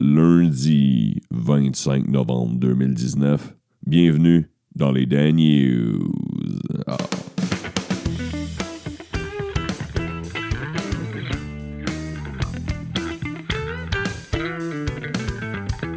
lundi 25 novembre 2019. Bienvenue dans les Dan News. Ah.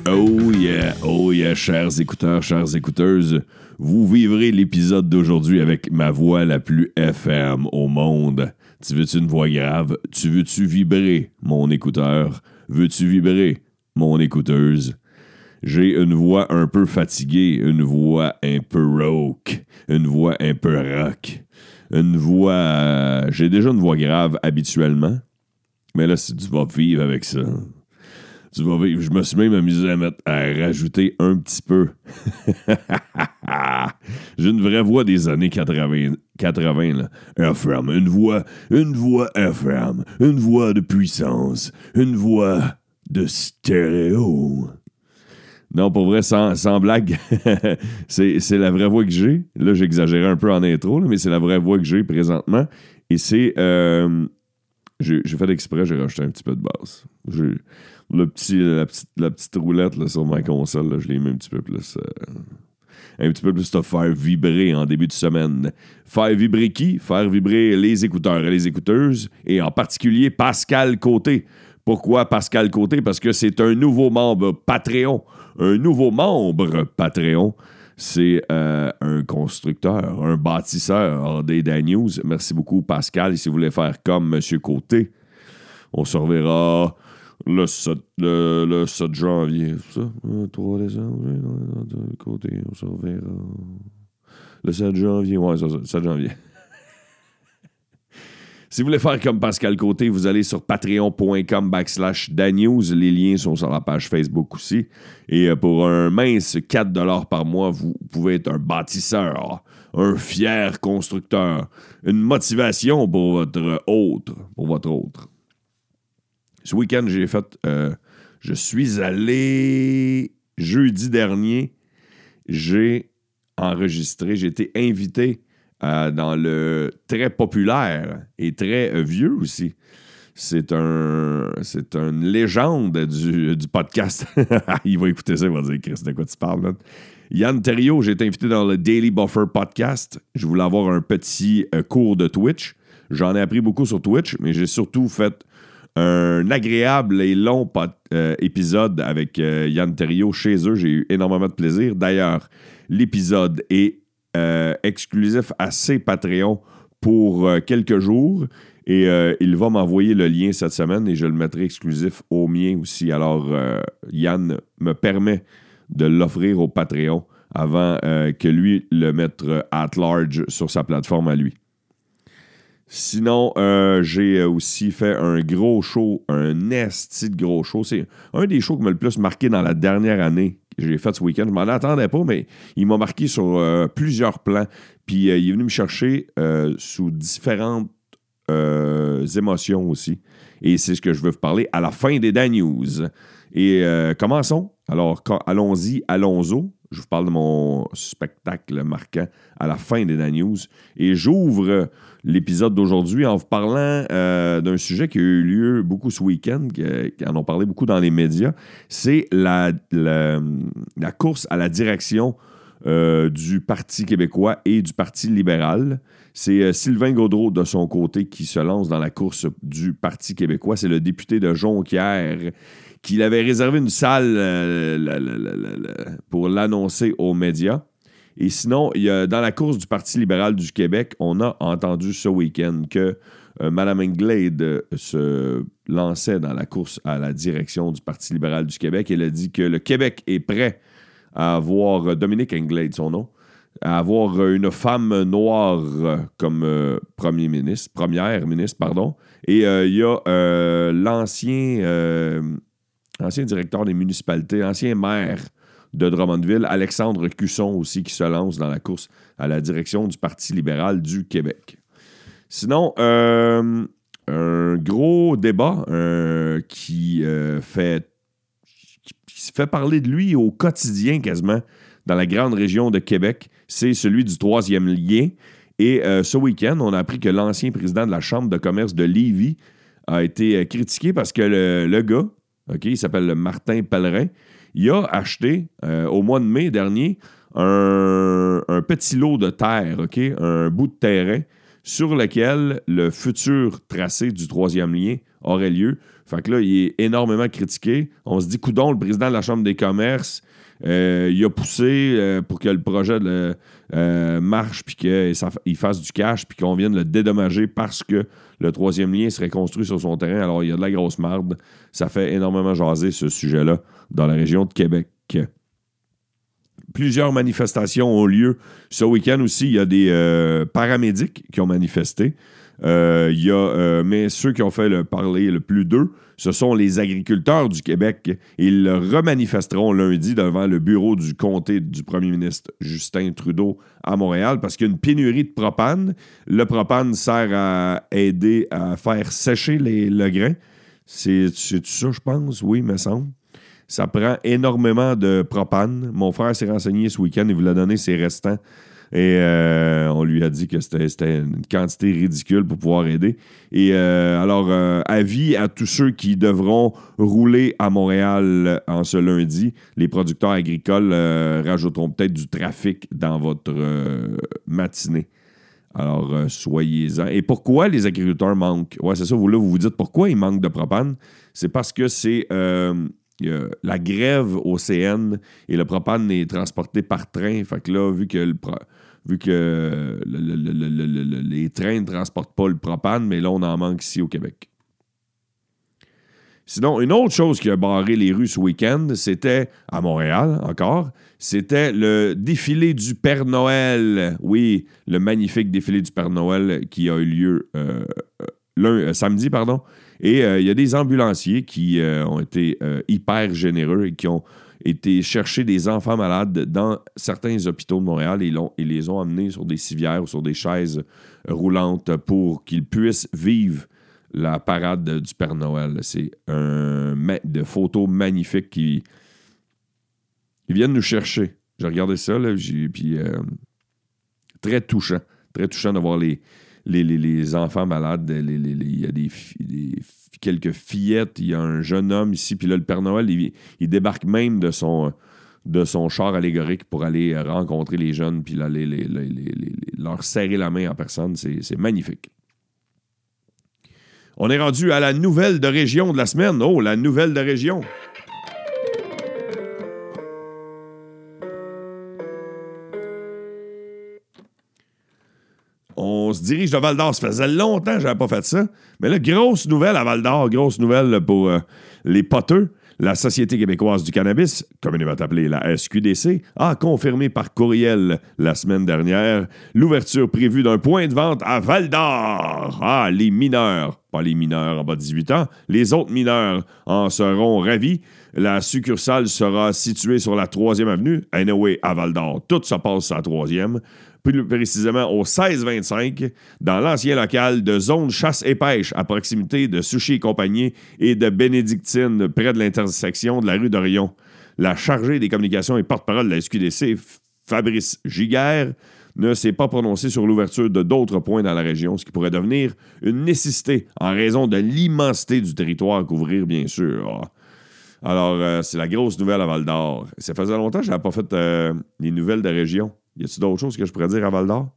Oh yeah, oh yeah, chers écouteurs, chères écouteuses, vous vivrez l'épisode d'aujourd'hui avec ma voix la plus FM au monde. Tu veux-tu une voix grave? Tu veux-tu vibrer, mon écouteur? Veux-tu vibrer, mon écouteuse? J'ai une voix un peu fatiguée, une voix un peu rauque, une voix un peu rock, une voix... euh, J'ai déjà une voix grave habituellement, mais là, tu vas vivre avec ça... Tu vas vivre. Je me suis même amusé à, mettre, à rajouter un petit peu. J'ai une vraie voix des années 80, 80 là. FM, une voix, une voix FM, une voix de puissance, une voix de stéréo. Non, pour vrai, sans, blague, c'est la vraie voix que j'ai. Là, j'exagérais un peu en intro, mais c'est la vraie voix que j'ai présentement. Et c'est... euh, j'ai fait exprès, j'ai rajouté un petit peu de basse. Le petit, la, petite, la petite roulette là, sur ma console, là, je l'ai mis un petit peu plus. euh, un petit peu plus de faire vibrer en début de semaine. Faire vibrer qui? Faire vibrer les écouteurs et les écouteuses, et en particulier Pascal Côté. Pourquoi Pascal Côté Parce que c'est un nouveau membre Patreon. Un nouveau membre Patreon. C'est euh, un constructeur, un bâtisseur des Dan News. Merci beaucoup, Pascal. Et si vous voulez faire comme M. Côté, on se reverra le 7, le, le 7 janvier. Ça? Le 3 décembre, côté, on se reverra. Le 7 janvier, ouais, ça, 7 janvier. Si vous voulez faire comme Pascal Côté, vous allez sur patreon.com backslash danews. Les liens sont sur la page Facebook aussi. Et euh, pour un mince 4 par mois, vous pouvez être un bâtisseur, un fier constructeur, une motivation pour votre autre, pour votre autre. Ce week-end, j'ai fait. euh, je suis allé jeudi dernier. J'ai enregistré, j'ai été invité euh, dans le très populaire et très euh, vieux aussi. C'est un, c'est une légende du, du podcast. il va écouter ça, il va dire Chris, de quoi tu parles, man? Yann Terrio, j'ai été invité dans le Daily Buffer podcast. Je voulais avoir un petit euh, cours de Twitch. J'en ai appris beaucoup sur Twitch, mais j'ai surtout fait un agréable et long épisode avec Yann Terrio chez eux. J'ai eu énormément de plaisir. D'ailleurs, l'épisode est euh, exclusif à ses Patreons pour euh, quelques jours. Et euh, il va m'envoyer le lien cette semaine et je le mettrai exclusif au mien aussi. Alors, Yann me permet de l'offrir au Patreon avant que lui le mette at large sur sa plateforme à lui. Sinon, euh, j'ai euh, aussi fait un gros show, un esti de gros show. C'est un des shows qui m'a le plus marqué dans la dernière année que j'ai fait ce week-end. Je m'en attendais pas, mais il m'a marqué sur euh, plusieurs plans. Puis il est venu me chercher sous différentes émotions aussi. Et c'est ce que je veux vous parler à la fin des Dan News. Et commençons. Alors, allons-y, allons-y. Je vous parle de mon spectacle marquant à la fin des Dan News. Et j'ouvre l'épisode d'aujourd'hui en vous parlant euh, d'un sujet qui a eu lieu beaucoup ce week-end, qui en ont parlé beaucoup dans les médias. C'est la course à la direction euh, du Parti québécois et du Parti libéral. C'est euh, Sylvain Gaudreau, de son côté, qui se lance dans la course du Parti québécois. C'est le député de Jonquière qui avait réservé une salle euh, pour l'annoncer aux médias. Et sinon, il y a, dans la course du Parti libéral du Québec, on a entendu ce week-end que euh, Mme Anglade euh, se lançait dans la course à la direction du Parti libéral du Québec. Elle a dit que le Québec est prêt à avoir Dominique Anglade, son nom, à avoir une femme noire comme premier ministre, première ministre, pardon. Et il y a l'ancien, ancien directeur des municipalités, ancien maire de Drummondville, Alexandre Cusson aussi, qui se lance dans la course à la direction du Parti libéral du Québec. Sinon, euh, un gros débat euh, qui euh, fait qui fait parler de lui au quotidien quasiment dans la grande région de Québec, c'est celui du troisième lien. Et ce week-end, on a appris que l'ancien président de la Chambre de commerce de Lévis a été critiqué parce que le gars, Il s'appelle Martin Pellerin. Il a acheté, euh, au mois de mai dernier, un, petit lot de terre? Un bout de terrain sur lequel le futur tracé du troisième lien aurait lieu. Fait que là, il est énormément critiqué. On se dit, coudon, le président de la Chambre des commerces, euh, il a poussé euh, pour que le projet euh, marche, puis qu'il fasse du cash, puis qu'on vienne le dédommager parce que le troisième lien serait construit sur son terrain. Alors, il y a de la grosse marde. Ça fait énormément jaser ce sujet-là dans la région de Québec. Plusieurs manifestations ont lieu. Ce week-end aussi, il y a des paramédics qui ont manifesté. Euh, y a, euh, mais ceux qui ont fait le parler le plus d'eux, ce sont les agriculteurs du Québec. Ils le remanifesteront lundi devant le bureau du comté du premier ministre Justin Trudeau à Montréal parce qu'il y a une pénurie de propane. Le propane sert à aider à faire sécher les, le grain. C'est ça, je pense? Oui, me semble. Ça prend énormément de propane. Mon frère s'est renseigné ce week-end et vous l'a donné ses restants et euh, on lui a dit que c'était une quantité ridicule pour pouvoir aider. Et euh, alors, euh, avis à tous ceux qui devront rouler à Montréal en ce lundi, les producteurs agricoles rajouteront peut-être du trafic dans votre matinée. Alors, soyez-en. Et pourquoi les agriculteurs manquent? Ouais, c'est ça, vous là, vous vous dites pourquoi ils manquent de propane? C'est parce que c'est la grève au CN et le propane est transporté par train. Fait que là, vu que les trains ne transportent pas le propane, mais là, on en manque ici au Québec. Sinon, une autre chose qui a barré les rues ce week-end, c'était à Montréal encore, c'était le défilé du Père Noël. Oui, le magnifique défilé du Père Noël qui a eu lieu euh, euh, samedi, pardon. Et euh, il y a des ambulanciers qui ont été hyper généreux et qui ont été chercher des enfants malades dans certains hôpitaux de Montréal et, les ont amenés sur des civières ou sur des chaises roulantes pour qu'ils puissent vivre la parade du Père Noël. C'est un de photos magnifiques qui ils viennent nous chercher. J'ai regardé ça, là, puis euh, très touchant. Très touchant de voir les, les, enfants malades. Il y a quelques fillettes, il y a un jeune homme ici, puis là, le Père Noël, il, débarque même de son, de son char allégorique pour aller rencontrer les jeunes, puis là, leur serrer la main en personne. C'est magnifique. On est rendu à la nouvelle de région de la semaine. Oh, la nouvelle de région. On se dirige de Val d'Or. Ça faisait longtemps que je n'avais pas fait ça. Mais là, grosse nouvelle à Val d'Or, grosse nouvelle pour euh, les poteux. La Société québécoise du cannabis, communément appelée la SQDC, a confirmé par courriel la semaine dernière l'ouverture prévue d'un point de vente à Val d'Or. Ah, les mineurs, pas les mineurs en bas de 18 ans, les autres mineurs en seront ravis. La succursale sera située sur la 3e avenue, anyway, à Val d'Or. Tout se passe à la 3e plus précisément au 1625, dans l'ancien local de Zone Chasse et Pêche, à proximité de Sushi et Compagnie et de Bénédictine, près de l'intersection de la rue d'Orion. La chargée des communications et porte-parole de la SQDC, Fabrice Giguère, ne s'est pas prononcé sur l'ouverture de d'autres points dans la région, ce qui pourrait devenir une nécessité en raison de l'immensité du territoire à couvrir, bien sûr. Alors, euh, c'est la grosse nouvelle à Val d'Or. Ça faisait longtemps que je n'avais pas fait euh, les nouvelles de région. Y a-t-il d'autres choses que je pourrais dire à Val d'Or?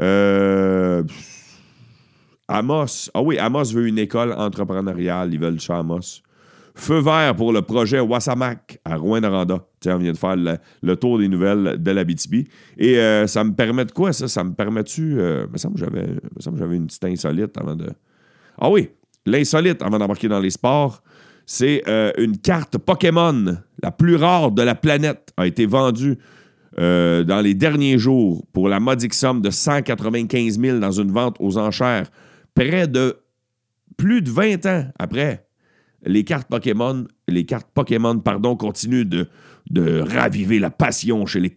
Euh, Amos. Ah oui, Amos veut une école entrepreneuriale. Ils veulent chez Amos. Feu vert pour le projet Wasamac à Rouen-Noranda. On vient de faire le, tour des nouvelles de la BTB. Et euh, ça me permet de quoi, ça? Ça me permet-tu... Euh, me semble que j'avais une petite insolite avant de... Ah oui, l'insolite avant d'embarquer dans les sports, c'est euh, une carte Pokémon, la plus rare de la planète, a été vendue euh, dans les derniers jours pour la modique somme de 195 000 dans une vente aux enchères, près de plus de 20 ans après, les cartes Pokémon, les cartes Pokémon, pardon, continuent de, de raviver la passion chez les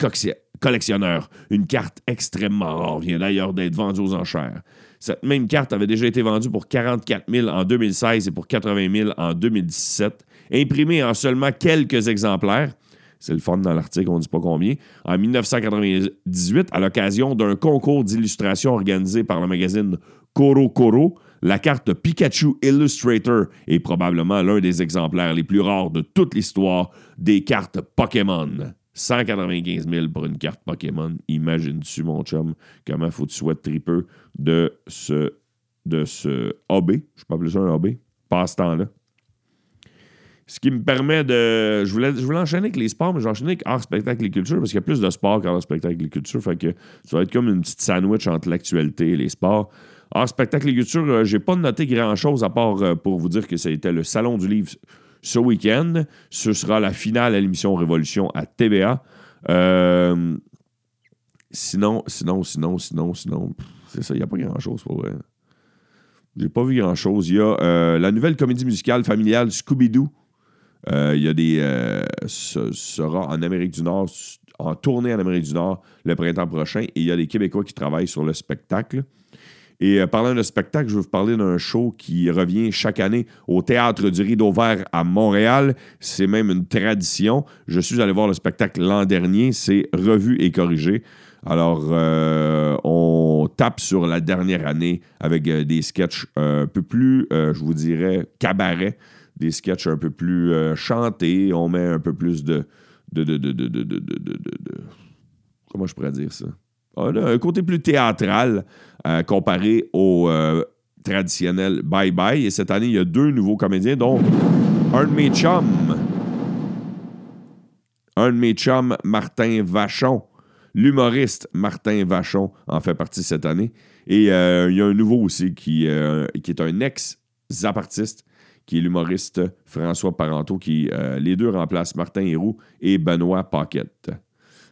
collectionneurs. Une carte extrêmement rare vient d'ailleurs d'être vendue aux enchères. Cette même carte avait déjà été vendue pour 44 000 en 2016 et pour 80 000 en 2017, imprimée en seulement quelques exemplaires. C'est le fun dans l'article, on ne dit pas combien. En 1998, à l'occasion d'un concours d'illustration organisé par le magazine Koro Koro, La carte Pikachu Illustrator est probablement l'un des exemplaires les plus rares de toute l'histoire des cartes Pokémon. 195 000 pour une carte Pokémon. Imagine-tu, mon chum, comment faut tu sois tripeux de ce, de ce AB, je peux appeler ça un AB, passe-temps-là. Ce qui me permet de. Je voulais, je voulais enchaîner avec les sports, mais j'ai enchaîné avec art, spectacle et culture parce qu'il y a plus de sport qu'art, spectacle et culture. Fait que ça va être comme une petite sandwich entre l'actualité et les sports. Art, spectacle et culture, euh, j'ai pas noté grand-chose à part euh, pour vous dire que c'était le Salon du livre ce week-end. Ce sera la finale à l'émission Révolution à TVA. Euh, sinon, sinon, sinon, sinon, sinon, c'est ça, il n'y a pas grand-chose pour vrai. J'ai pas vu grand-chose. Il y a la nouvelle comédie musicale familiale Scooby-Doo euh, il y a des. Euh, sera en Amérique du Nord, en tournée en Amérique du Nord le printemps prochain. Et il y a des Québécois qui travaillent sur le spectacle. Et euh, parlant de spectacle, je vais vous parler d'un show qui revient chaque année au Théâtre du Rideau Vert à Montréal. C'est même une tradition. Je suis allé voir le spectacle l'an dernier. C'est revu et corrigé. Alors, on tape sur la dernière année avec des sketchs un peu plus, je vous dirais, cabaret des sketchs un peu plus euh, chantés, on met un peu plus de de, de, de, de, comment je pourrais dire ça? Ah, un côté plus théâtral euh, comparé au euh, traditionnel Bye Bye. Et cette année, il y a deux nouveaux comédiens, dont un de mes chums, un de mes chums, Martin Vachon. L'humoriste Martin Vachon en fait partie cette année. Et il y a un nouveau aussi qui, qui est un ex-zapartiste qui est l'humoriste François Parenteau, qui euh, les deux remplacent Martin Héroux et Benoît Paquette.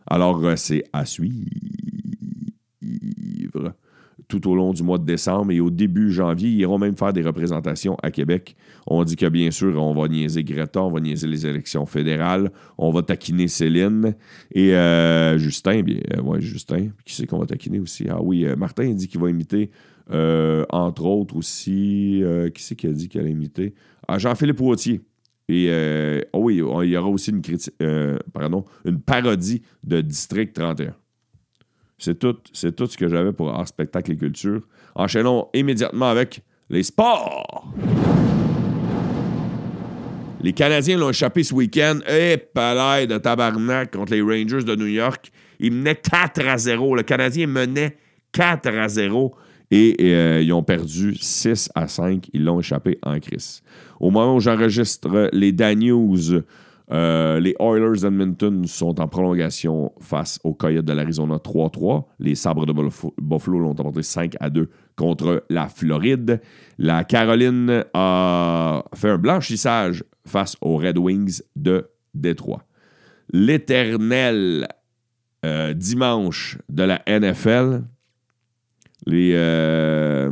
Alors, euh, c'est à suivre tout au long du mois de décembre et au début janvier. Ils iront même faire des représentations à Québec. On dit que bien sûr, on va niaiser Greta, on va niaiser les élections fédérales, on va taquiner Céline et euh, Justin. Bien, ouais, Justin. Qui c'est qu'on va taquiner aussi? Ah oui, Martin dit qu'il va imiter euh, entre autres aussi, euh, qui c'est qui a dit qu'elle a imité? Ah, Jean-Philippe Wautier. Et euh, oh oui, il y aura aussi une, pardon, une parodie de District 31. C'est tout, tout ce que j'avais pour art, spectacle et culture. Enchaînons immédiatement avec les sports. Les Canadiens l'ont échappé ce week-end. Et palais de tabarnak contre les Rangers de New York. Ils menaient 4 à 0. Le Canadien menait 4 à 0 et euh, ils ont perdu 6 à 5. Ils l'ont échappé en crise. Au moment où j'enregistre les Daniels, euh, les Oilers d'Edmonton sont en prolongation face aux Coyotes de l'Arizona 3-3. Les Sabres de Buffalo l'ont emporté 5 à 2 contre la Floride. La Caroline a fait un blanchissage face aux Red Wings de Détroit. L'éternel euh, dimanche de la NFL, les, euh,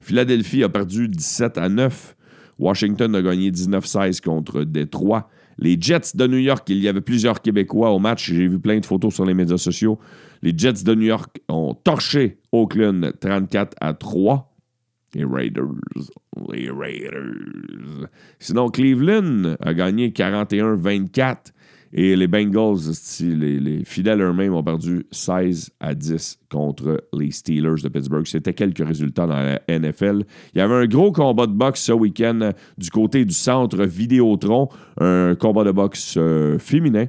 Philadelphie a perdu 17 à 9. Washington a gagné 19-16 contre Détroit. Les Jets de New York, il y avait plusieurs Québécois au match. J'ai vu plein de photos sur les médias sociaux. Les Jets de New York ont torché Oakland 34 à 3. Les Raiders. Les Raiders. Sinon, Cleveland a gagné 41-24. Et les Bengals, les, fidèles eux-mêmes, ont perdu 16 à 10 contre les Steelers de Pittsburgh. C'était quelques résultats dans la NFL. Il y avait un gros combat de boxe ce week-end du côté du centre Vidéotron, un combat de boxe euh, féminin.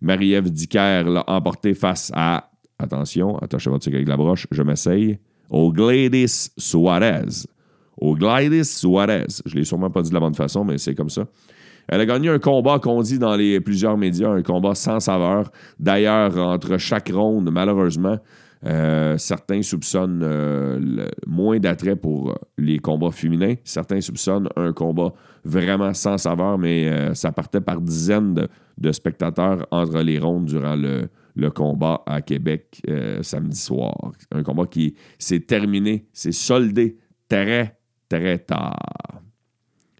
Marie-Ève Dicker l'a emporté face à, attention, attachez votre avec la broche, je m'essaye, au Gladys Suarez. Au Gladys Suarez. Je ne l'ai sûrement pas dit de la bonne façon, mais c'est comme ça. Elle a gagné un combat qu'on dit dans les plusieurs médias, un combat sans saveur. D'ailleurs, entre chaque ronde, malheureusement, euh, certains soupçonnent euh, moins d'attrait pour les combats féminins. Certains soupçonnent un combat vraiment sans saveur, mais euh, ça partait par dizaines de, spectateurs entre les rondes durant le combat à Québec samedi soir. Un combat qui s'est terminé, s'est soldé très, très tard.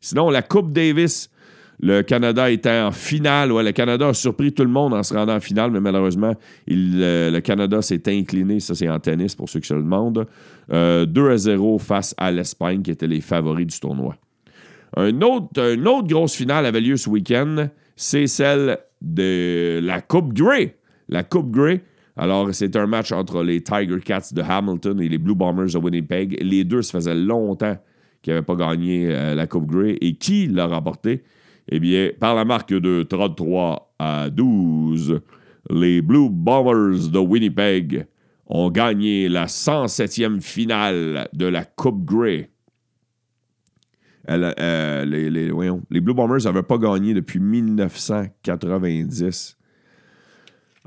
Sinon, la Coupe Davis le Canada était en finale. Ouais, le Canada a surpris tout le monde en se rendant en finale, mais malheureusement, euh, le Canada s'est incliné. Ça, c'est en tennis pour ceux qui se le demandent. 2 euh, à 0 face à l'Espagne, qui étaient les favoris du tournoi. Une autre grosse finale avait lieu ce week-end. C'est celle de la Coupe Grey. La Coupe Grey. Alors, c'est un match entre les Tiger Cats de Hamilton et les Blue Bombers de Winnipeg. Les deux, ça faisait longtemps qu'ils n'avaient pas gagné euh, la Coupe Grey. Et qui l'a remporté? Eh bien, par la marque de 33 à 12, les Blue Bombers de Winnipeg ont gagné la 107e finale de la Coupe Grey. Euh, les, Blue Bombers n'avaient pas gagné depuis 1990.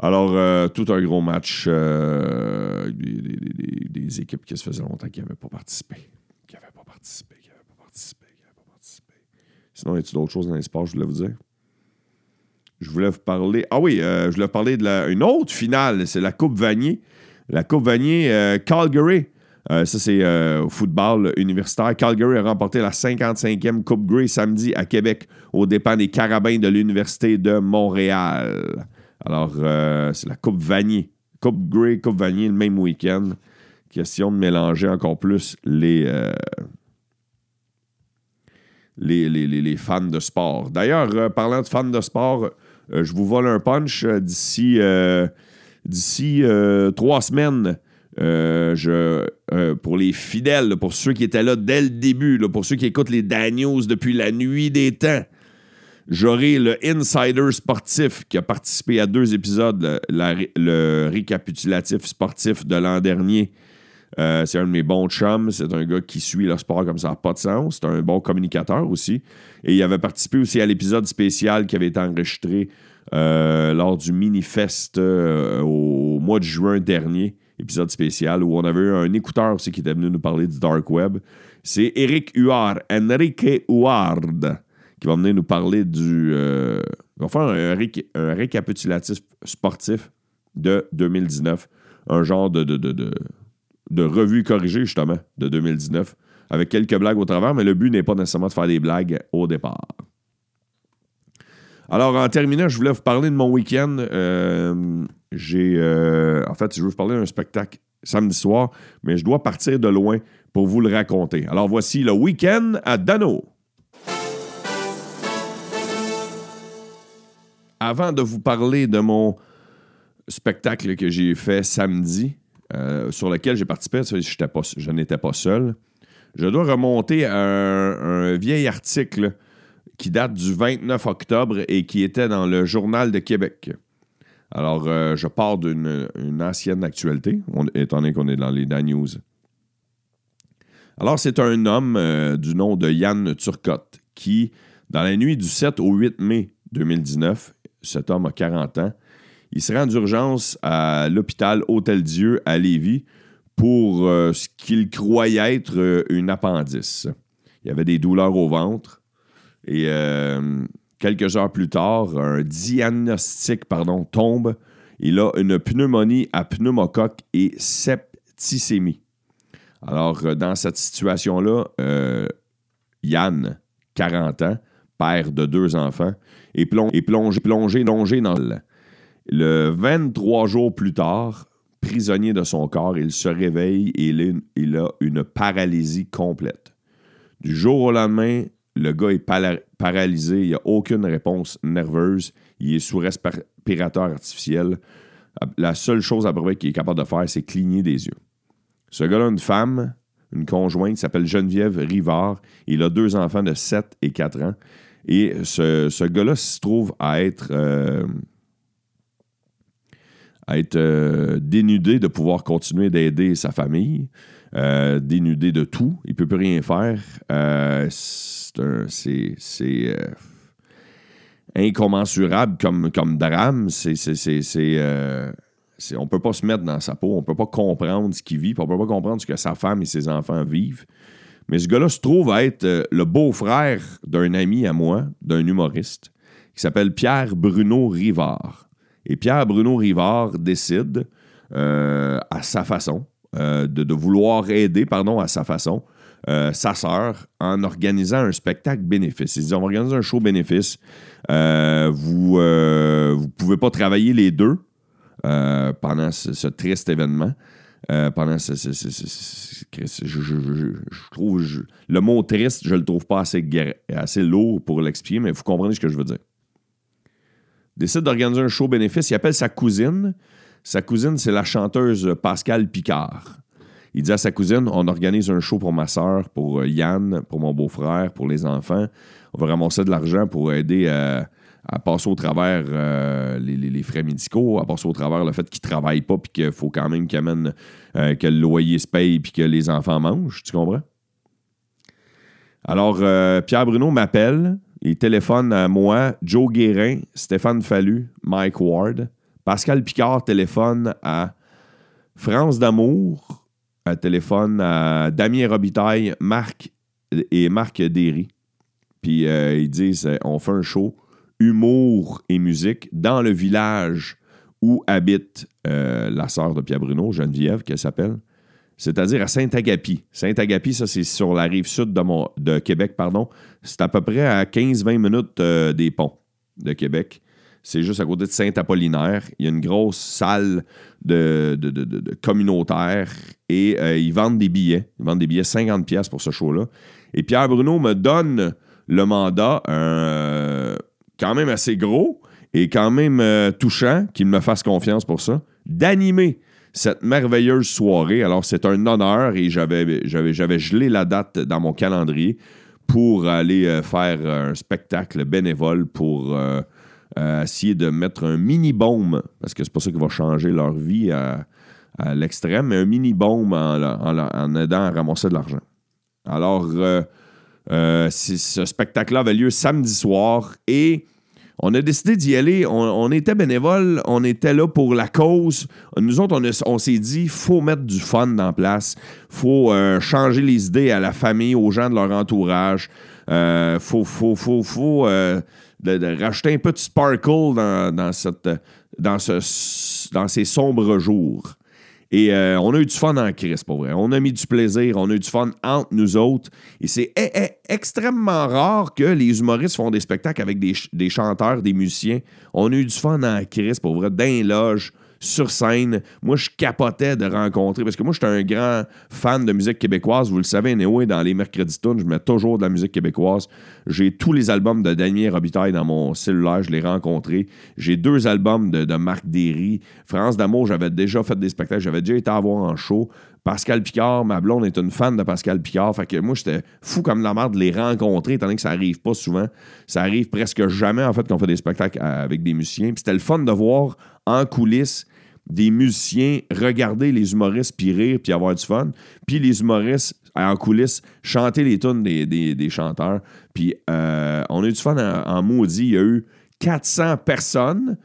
Alors, euh, tout un gros match. Euh, des, équipes qui se faisaient longtemps. Qui n'avaient pas participé, qui n'avaient pas participé, qui n'avaient pas participé. Sinon, y a-t-il d'autres choses dans l'espace, je voulais vous dire? Je voulais vous parler. Ah oui, je voulais vous parler de une autre finale. C'est la Coupe Vanier. La Coupe Vanier Calgary. ça, c'est au football universitaire. Calgary a remporté la 55e Coupe Grey samedi à Québec aux dépens des Carabins de l'Université de Montréal. Alors, euh, c'est la Coupe Vanier. Coupe Grey, Coupe Vanier, le même week-end. Question de mélanger encore plus les, euh, les, les, fans de sport. D'ailleurs, euh, parlant de fans de sport, je vous vole un punch d'ici d'ici trois semaines. je, pour les fidèles, pour ceux qui étaient là dès le début, pour ceux qui écoutent les Daniels depuis la nuit des temps, J'aurai le insider sportif qui a participé à deux épisodes, le, récapitulatif sportif de l'an dernier. Euh, c'est un de mes bons chums. C'est un gars qui suit le sport comme ça, pas de sens. C'est un bon communicateur aussi. Et il avait participé aussi à l'épisode spécial qui avait été enregistré euh, lors du mini-fest euh, au mois de juin dernier. Épisode spécial où on avait eu un écouteur aussi qui était venu nous parler du Dark Web. C'est Eric Huard, Enrique Huard qui va venir nous parler du. Euh, va faire un, récapitulatif sportif de 2019. Un genre de, revue corrigée, justement, de 2019, avec quelques blagues au travers, mais le but n'est pas nécessairement de faire des blagues au départ. Alors, en terminant, je voulais vous parler de mon week-end. Euh, j'ai. Euh, en fait, je veux vous parler d'un spectacle samedi soir, mais je dois partir de loin pour vous le raconter. Alors, voici le week-end à Dano. avant de vous parler de mon spectacle que j'ai fait samedi, euh, sur lequel j'ai participé, je n'étais pas seul, je dois remonter à un, vieil article qui date du 29 octobre et qui était dans le Journal de Québec. Alors, euh, je pars d'une ancienne actualité, étant donné qu'on est dans les Dan News. Alors, c'est un homme euh, du nom de Yann Turcotte qui, dans la nuit du 7 au 8 mai 2019, cet homme a 40 ans. Il se rend d'urgence à l'hôpital Hôtel-Dieu à Lévis pour euh, ce qu'il croyait être euh, une appendice. Il avait des douleurs au ventre et euh, quelques heures plus tard, un diagnostic pardon, tombe. Il a une pneumonie à pneumocoque et septicémie. Alors, dans cette situation-là, Yann, 40 ans, père de deux enfants, plongé, plongé, plongé, dans le... Le 23 jours plus tard, prisonnier de son corps, il se réveille et il, a une paralysie complète. Du jour au lendemain, le gars est paralysé, il n'y a aucune réponse nerveuse, il est sous respirateur artificiel. La seule chose à peu qu'il est capable de faire, c'est cligner des yeux. Ce gars-là a une femme, une conjointe s'appelle Geneviève Rivard. Il a deux enfants de 7 et 4 ans. Et ce, gars-là se trouve à être, euh, être euh, dénudé de pouvoir continuer d'aider sa famille, euh, dénudé de tout. Il ne peut plus rien faire. c'est incommensurable comme, comme drame. On ne peut pas se mettre dans sa peau, on ne peut pas comprendre ce qu'il vit, on ne peut pas comprendre ce que sa femme et ses enfants vivent. Mais ce gars-là se trouve à être euh, le beau-frère d'un ami à moi, d'un humoriste, qui s'appelle Pierre Bruno Rivard. Et Pierre Bruno Rivard décide, euh, à sa façon, euh, de, vouloir aider, pardon, à sa façon, sa sœur en organisant un spectacle bénéfice. Il dit on va organiser un show bénéfice. vous ne pouvez pas travailler les deux pendant ce, triste événement. Euh, pendant ce, je, trouve le mot triste, je le trouve pas assez, assez lourd pour l'expliquer, mais vous comprenez ce que je veux dire. Décide d'organiser un show bénéfice. Il appelle sa cousine. Sa cousine, c'est la chanteuse Pascal Picard. Il dit à sa cousine On organise un show pour ma soeur, pour euh, Yann, pour mon beau-frère, pour les enfants. On va ramasser de l'argent pour aider à, à passer au travers euh, les, les- frais médicaux, à passer au travers le fait qu'ils ne travaillent pas puis qu'il faut quand même qu'ils amènent, euh, que le loyer se paye puis que les enfants mangent. Tu comprends? Alors, euh, Pierre Bruno m'appelle. Il téléphone à moi, Joe Guérin, Stéphane Fallu, Mike Ward. Pascal Picard téléphone à France d'Amour, euh, téléphone à Damien Robitaille, Marc et Marc Derry. Puis euh, ils disent euh, on fait un show humour et musique dans le village où habite la sœur de Pierre Bruno, Geneviève, qu'elle s'appelle. C'est-à-dire à Saint-Agapi. Saint-Agapi, ça, c'est sur la rive sud de, Québec, pardon. C'est à peu près à 15-20 minutes euh, des ponts de Québec. C'est juste à côté de Saint-Apollinaire. Il y a une grosse salle de, de- communautaire et euh, ils vendent des billets. Ils vendent des billets 50$ piastres pour ce show-là. Et Pierre Bruno me donne le mandat, euh, quand même assez gros et quand même touchant, qu'il me fasse confiance pour ça, d'animer cette merveilleuse soirée. Alors, c'est un honneur et j'avais, gelé la date dans mon calendrier pour aller euh, faire un spectacle bénévole pour euh, euh, essayer de mettre un mini-baume, parce que c'est pas ça qui va changer leur vie à, l'extrême, mais un mini-baume en, aidant à ramasser de l'argent. Alors, ce spectacle-là avait lieu samedi soir et on a décidé d'y aller. On, on était bénévoles, on était là pour la cause. Nous autres, on, on s'est dit, faut mettre du fun dans place, faut euh, changer les idées à la famille, aux gens de leur entourage. Euh, faut, faut, faut, faut euh, de, de rajouter un peu de sparkle dans, dans, ce, dans ces sombres jours. Et euh, on a eu du fun en crise, pour vrai. On a mis du plaisir, on a eu du fun entre nous autres. Et c'est e- e- extrêmement rare que les humoristes font des spectacles avec des, ch- des chanteurs, des musiciens. On a eu du fun en crise, pour vrai, dans les loges, sur scène. Moi, je capotais de rencontrer, parce que moi, j'étais un grand fan de musique québécoise. Vous le savez, anyway, dans les mercredis tunes, je mets toujours de la musique québécoise. J'ai tous les albums de Damien Robitaille dans mon cellulaire, je l'ai rencontré. J'ai deux albums de, Marc Derry. France d'amour, j'avais déjà fait des spectacles, j'avais déjà été à voir en show. Pascal Picard, ma blonde est une fan de Pascal Picard. Fait que moi, j'étais fou comme la merde de les rencontrer, étant donné que ça arrive pas souvent. Ça arrive presque jamais, en fait, qu'on fait des spectacles à- avec des musiciens. Puis c'était le fun de voir en coulisses des musiciens regarder les humoristes puis rire puis avoir du fun. Puis les humoristes en coulisses chanter les tunes des chanteurs. Puis euh, on a eu du fun en, en maudit. Il y a eu 400 personnes.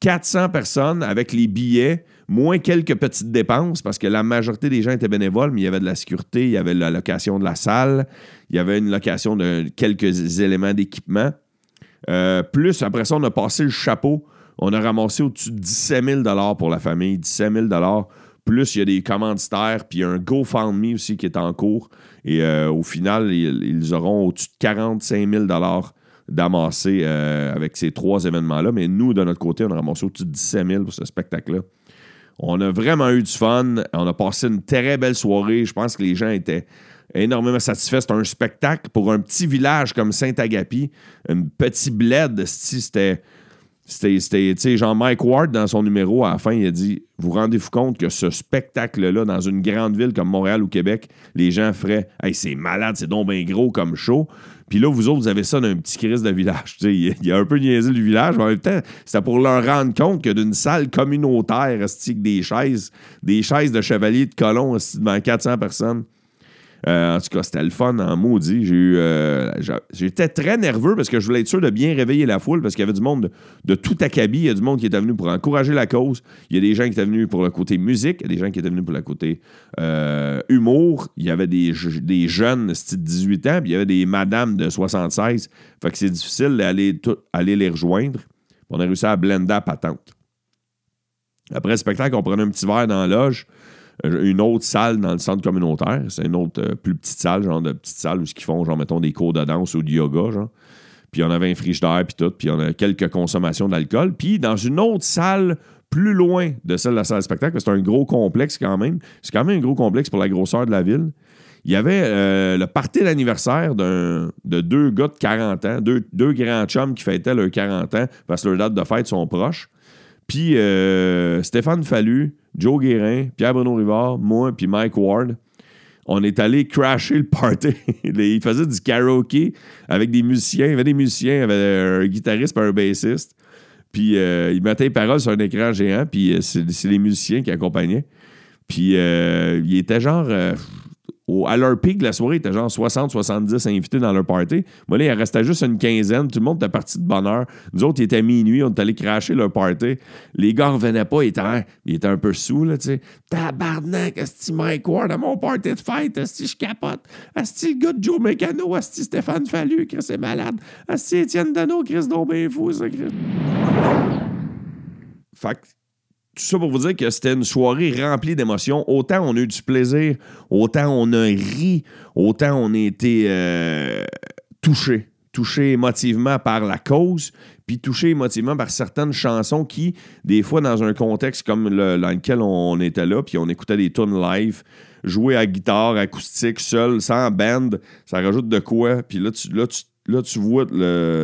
400 personnes avec les billets, moins quelques petites dépenses, parce que la majorité des gens étaient bénévoles, mais il y avait de la sécurité, il y avait la location de la salle, il y avait une location de quelques éléments d'équipement. Euh, plus, après ça, on a passé le chapeau. On a ramassé au-dessus de 17 000 pour la famille. 17 000 Plus, il y a des commanditaires, puis il y a un GoFundMe aussi qui est en cours. Et euh, au final, ils, auront au-dessus de 45 000 d'amasser avec ces trois événements-là. Mais nous, de notre côté, on a ramassé au-dessus de 17 000 pour ce spectacle-là. On a vraiment eu du fun. On a passé une très belle soirée. Je pense que les gens étaient énormément satisfaits. C'était un spectacle pour un petit village comme Saint-Agapi, un petit bled. C'était. C'était, Jean Mike Ward, dans son numéro, à la fin, il a dit Vous rendez-vous compte que ce spectacle-là, dans une grande ville comme Montréal ou Québec, les gens feraient Hey, c'est malade, c'est donc bien gros comme show. Puis là, vous autres, vous avez ça dans un petit crise de village. Tu sais, il, il a un peu niaisé le village, mais en même temps, c'était pour leur rendre compte que d'une salle communautaire, avec des chaises, des chaises de chevalier de colon, esti, devant 400 personnes. Euh, en tout cas, c'était le fun en maudit. J'ai eu, euh, J'étais très nerveux parce que je voulais être sûr de bien réveiller la foule parce qu'il y avait du monde de, de tout acabit. Il y a du monde qui était venu pour encourager la cause. Il y a des gens qui étaient venus pour le côté musique. Il y a des gens qui étaient venus pour le côté euh, humour. Il y avait des, je- des jeunes style 18 ans, puis il y avait des madames de 76. Fait que c'est difficile d'aller aller les rejoindre. On a réussi à blender à patente. Après le spectacle, on prenait un petit verre dans la loge une autre salle dans le centre communautaire. C'est une autre euh, plus petite salle, genre de petite salle où qu'ils font, genre, mettons, des cours de danse ou de yoga, genre. Puis on avait un frigidaire, puis tout. Puis on a quelques consommations d'alcool. Puis dans une autre salle plus loin de celle de la salle de spectacle, c'est un gros complexe quand même. C'est quand même un gros complexe pour la grosseur de la ville. Il y avait euh, le party d'anniversaire de deux gars de 40 ans, deux, grands chums qui fêtaient leurs 40 ans parce que leurs dates de fête sont proches. Puis euh, Stéphane Fallu, Joe Guérin, Pierre-Bruno Rivard, moi, puis Mike Ward, on est allé crasher le party. il faisait du karaoke avec des musiciens. Il y avait des musiciens, il y avait un guitariste et un bassiste. Puis euh, il mettait les paroles sur un écran géant, puis euh, c'est les musiciens qui accompagnaient. Puis il était genre à leur pic, la soirée, il était genre 60-70 invités dans leur party. Moi, là, il restait juste une quinzaine. Tout le monde était parti de bonne heure. Nous autres, il était minuit. On est allés cracher leur party. Les gars revenaient pas. Ils étaient, un peu sous, là, tu sais. Tabarnak, est-ce que Mike Ward à mon party de fête? Est-ce que je capote? Est-ce que le gars de Joe Mécano? Est-ce que Stéphane Fallu? Chris est malade? Est-ce que Étienne Dano? Chris donc bien fou, ça, Chris? Fait tout ça pour vous dire que c'était une soirée remplie d'émotions. Autant on a eu du plaisir, autant on a ri, autant on a été euh, touché. Touché émotivement par la cause, puis touché émotivement par certaines chansons qui, des fois, dans un contexte comme le, dans lequel on était là, puis on écoutait des tunes live, jouer à guitare, acoustique, seul, sans band, ça rajoute de quoi. Puis là, tu, là, là, tu vois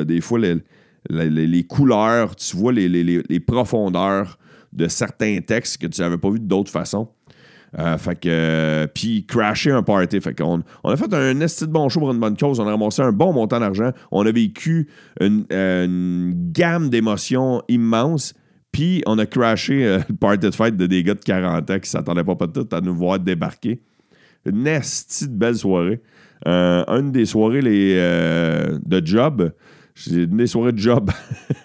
des fois les, les, couleurs, tu vois les, les profondeurs de certains textes que tu n'avais pas vu d'autre façon. Euh, fait que. Euh, puis crasher un party. Fait qu'on on a fait un esti de bon show pour une bonne cause. On a ramassé un bon montant d'argent. On a vécu une, euh, gamme d'émotions immenses. Puis on a crashé le party de fête de des gars de 40 ans qui s'attendaient pas tout à nous voir débarquer. Une esti de belle soirée. une des soirées de job j'ai des soirées de job.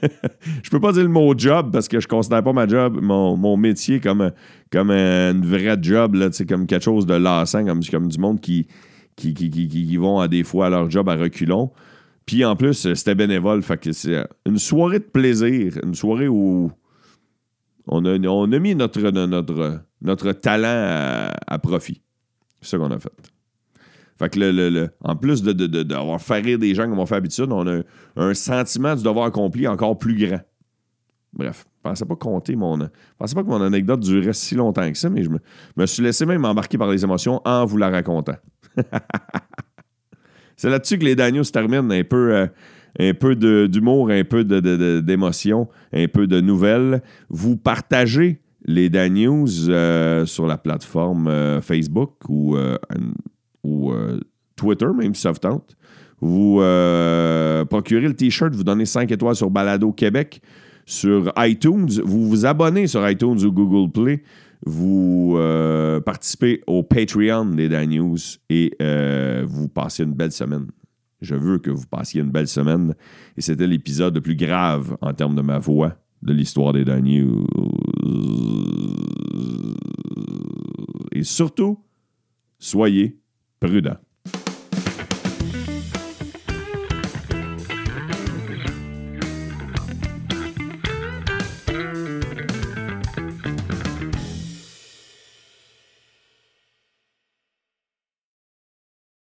je peux pas dire le mot job parce que je considère pas ma job, mon, métier comme, comme une vraie job, là, comme quelque chose de lassant, comme, du monde qui, qui, qui, vont à des fois à leur job à reculons. Puis en plus, c'était bénévole. Fait que c'est une soirée de plaisir, une soirée où on a, on a mis notre, notre, notre talent à profit. C'est ça qu'on a fait. Fait que le, en plus d'avoir de, fait rire des gens comme on fait habitude, on a un sentiment du devoir accompli encore plus grand. Bref, je pensais pas compter mon. Je pensais pas que mon anecdote durait si longtemps que ça, mais je me, suis laissé même embarquer par les émotions en vous la racontant. C'est là-dessus que les Daniels se terminent un peu. Euh, un peu d'humour, un peu d'émotion, un peu de nouvelles. Vous partagez les Dan euh, sur la plateforme euh, Facebook ou ou euh, Twitter, même si ça vous euh, procurez le T-shirt, vous donnez 5 étoiles sur Balado Québec, sur iTunes, vous vous abonnez sur iTunes ou Google Play, vous euh, participez au Patreon des Dan News et vous passez une belle semaine. Je veux que vous passiez une belle semaine. Et c'était l'épisode le plus grave en termes de ma voix de l'histoire des Dan News. Et surtout, soyez Brüder.